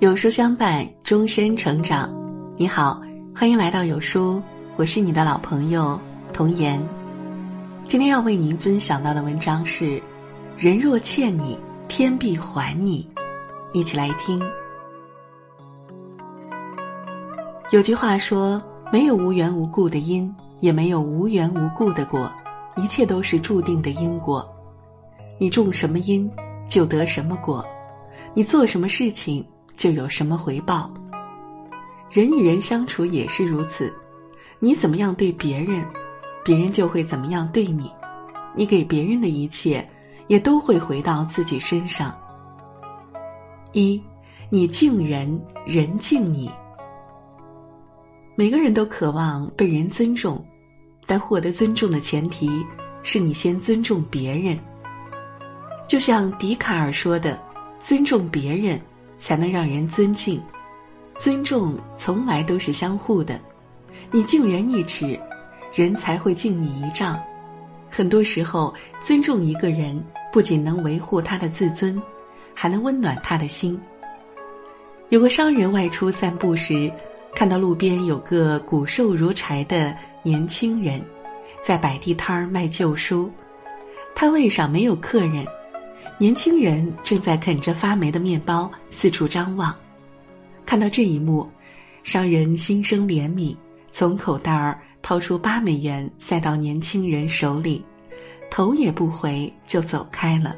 有书相伴，终身成长。你好，欢迎来到有书，我是你的老朋友童言。今天要为您分享到的文章是：人若欠你，天必还你。一起来听。有句话说：没有无缘无故的因，也没有无缘无故的果，一切都是注定的因果。你种什么因，就得什么果；你做什么事情。就有什么回报。人与人相处也是如此，你怎么样对别人，别人就会怎么样对你。你给别人的一切，也都会回到自己身上。一，你敬人，人敬你。每个人都渴望被人尊重，但获得尊重的前提是你先尊重别人。就像笛卡尔说的：“尊重别人。”才能让人尊敬，尊重从来都是相互的。你敬人一尺，人才会敬你一丈。很多时候，尊重一个人，不仅能维护他的自尊，还能温暖他的心。有个商人外出散步时，看到路边有个骨瘦如柴的年轻人，在摆地摊儿卖旧书，摊位上没有客人。年轻人正在啃着发霉的面包，四处张望。看到这一幕，商人心生怜悯，从口袋儿掏出八美元塞到年轻人手里，头也不回就走开了。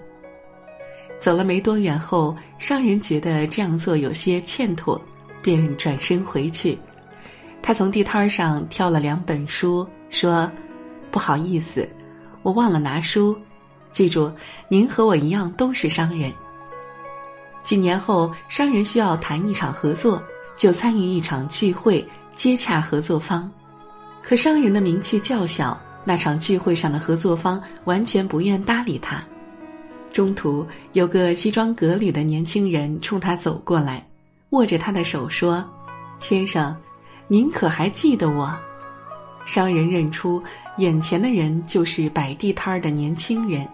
走了没多远后，商人觉得这样做有些欠妥，便转身回去。他从地摊上挑了两本书，说：“不好意思，我忘了拿书。”记住，您和我一样都是商人。几年后，商人需要谈一场合作，就参与一场聚会，接洽合作方。可商人的名气较小，那场聚会上的合作方完全不愿搭理他。中途，有个西装革履的年轻人冲他走过来，握着他的手说：“先生，您可还记得我？”商人认出眼前的人就是摆地摊儿的年轻人。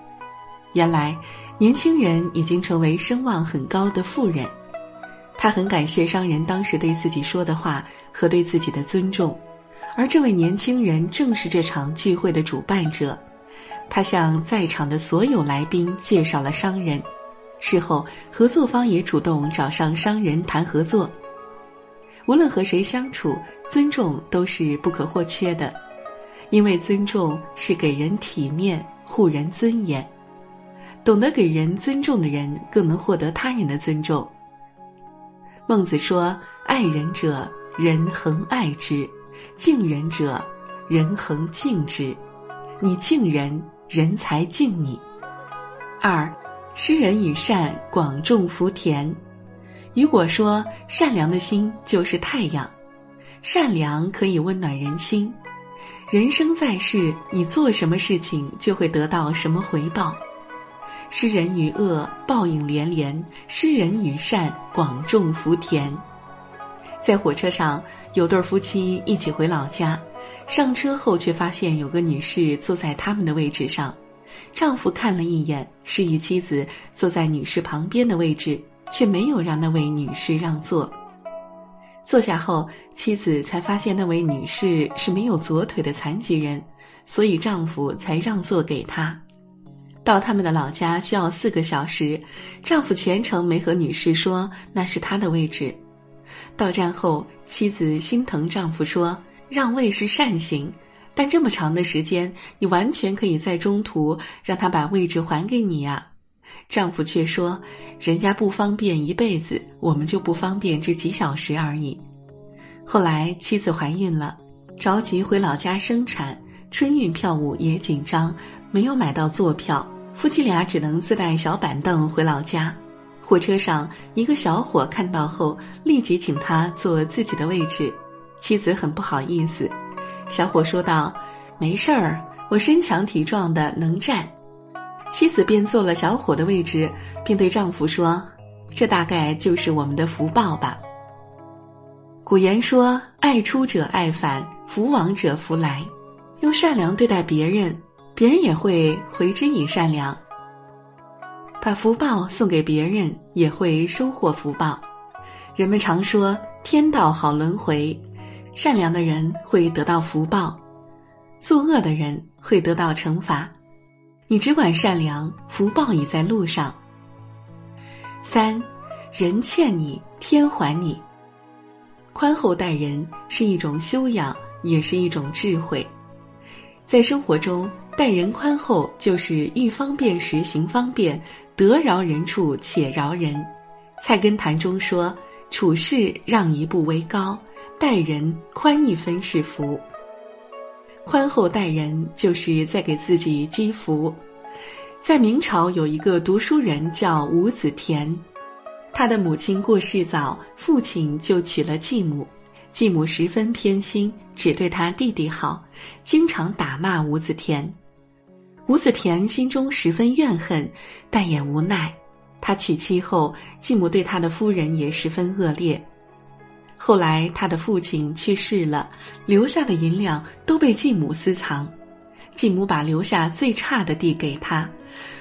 原来，年轻人已经成为声望很高的富人。他很感谢商人当时对自己说的话和对自己的尊重，而这位年轻人正是这场聚会的主办者。他向在场的所有来宾介绍了商人。事后，合作方也主动找上商人谈合作。无论和谁相处，尊重都是不可或缺的，因为尊重是给人体面、护人尊严。懂得给人尊重的人，更能获得他人的尊重。孟子说：“爱人者，人恒爱之；敬人者，人恒敬之。你敬人，人才敬你。”二，施人以善，广种福田。雨果说：“善良的心就是太阳，善良可以温暖人心。人生在世，你做什么事情，就会得到什么回报。”施人于恶，报应连连；施人于善，广种福田。在火车上，有对夫妻一起回老家，上车后却发现有个女士坐在他们的位置上。丈夫看了一眼，示意妻子坐在女士旁边的位置，却没有让那位女士让座。坐下后，妻子才发现那位女士是没有左腿的残疾人，所以丈夫才让座给她。到他们的老家需要四个小时，丈夫全程没和女士说那是他的位置。到站后，妻子心疼丈夫说：“让位是善行，但这么长的时间，你完全可以在中途让他把位置还给你呀。”丈夫却说：“人家不方便一辈子，我们就不方便这几小时而已。”后来妻子怀孕了，着急回老家生产，春运票务也紧张，没有买到座票。夫妻俩只能自带小板凳回老家。火车上，一个小伙看到后，立即请他坐自己的位置。妻子很不好意思，小伙说道：“没事儿，我身强体壮的，能站。”妻子便坐了小伙的位置，并对丈夫说：“这大概就是我们的福报吧。”古言说：“爱出者爱返，福往者福来。”用善良对待别人。别人也会回之以善良。把福报送给别人，也会收获福报。人们常说“天道好轮回”，善良的人会得到福报，作恶的人会得到惩罚。你只管善良，福报已在路上。三，人欠你，天还你。宽厚待人是一种修养，也是一种智慧。在生活中，待人宽厚就是遇方便时行方便，得饶人处且饶人。菜根谭中说：“处事让一步为高，待人宽一分是福。”宽厚待人就是在给自己积福。在明朝有一个读书人叫吴子田，他的母亲过世早，父亲就娶了继母，继母十分偏心，只对他弟弟好，经常打骂吴子田。吴子田心中十分怨恨，但也无奈。他娶妻后，继母对他的夫人也十分恶劣。后来他的父亲去世了，留下的银两都被继母私藏。继母把留下最差的地给他，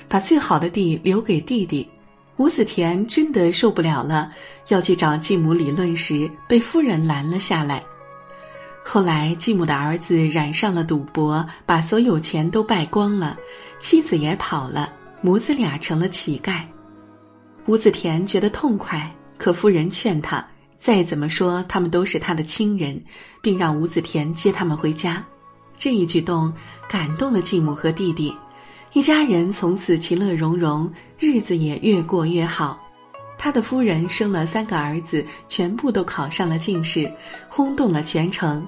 把最好的地留给弟弟。吴子田真的受不了了，要去找继母理论时，被夫人拦了下来。后来继母的儿子染上了赌博，把所有钱都败光了，妻子也跑了，母子俩成了乞丐。吴子田觉得痛快，可夫人劝他，再怎么说他们都是他的亲人，并让吴子田接他们回家。这一举动感动了继母和弟弟，一家人从此其乐融融，日子也越过越好。他的夫人生了三个儿子，全部都考上了进士，轰动了全城。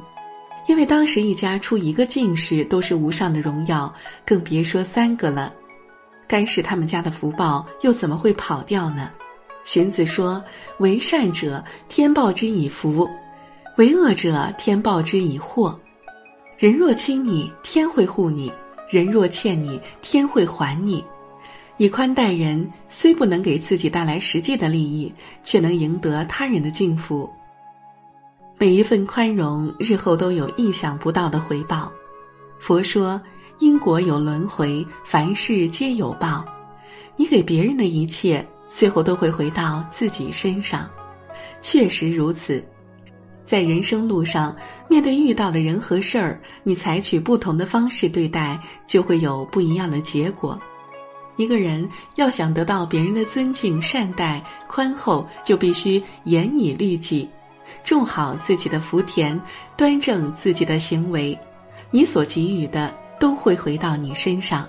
因为当时一家出一个进士都是无上的荣耀，更别说三个了。该是他们家的福报，又怎么会跑掉呢？荀子说：“为善者，天报之以福；为恶者，天报之以祸。”人若亲你，天会护你；人若欠你，天会还你。以宽待人，虽不能给自己带来实际的利益，却能赢得他人的敬服。每一份宽容，日后都有意想不到的回报。佛说，因果有轮回，凡事皆有报。你给别人的一切，最后都会回到自己身上。确实如此。在人生路上，面对遇到的人和事儿，你采取不同的方式对待，就会有不一样的结果。一个人要想得到别人的尊敬、善待、宽厚，就必须严以律己，种好自己的福田，端正自己的行为，你所给予的都会回到你身上。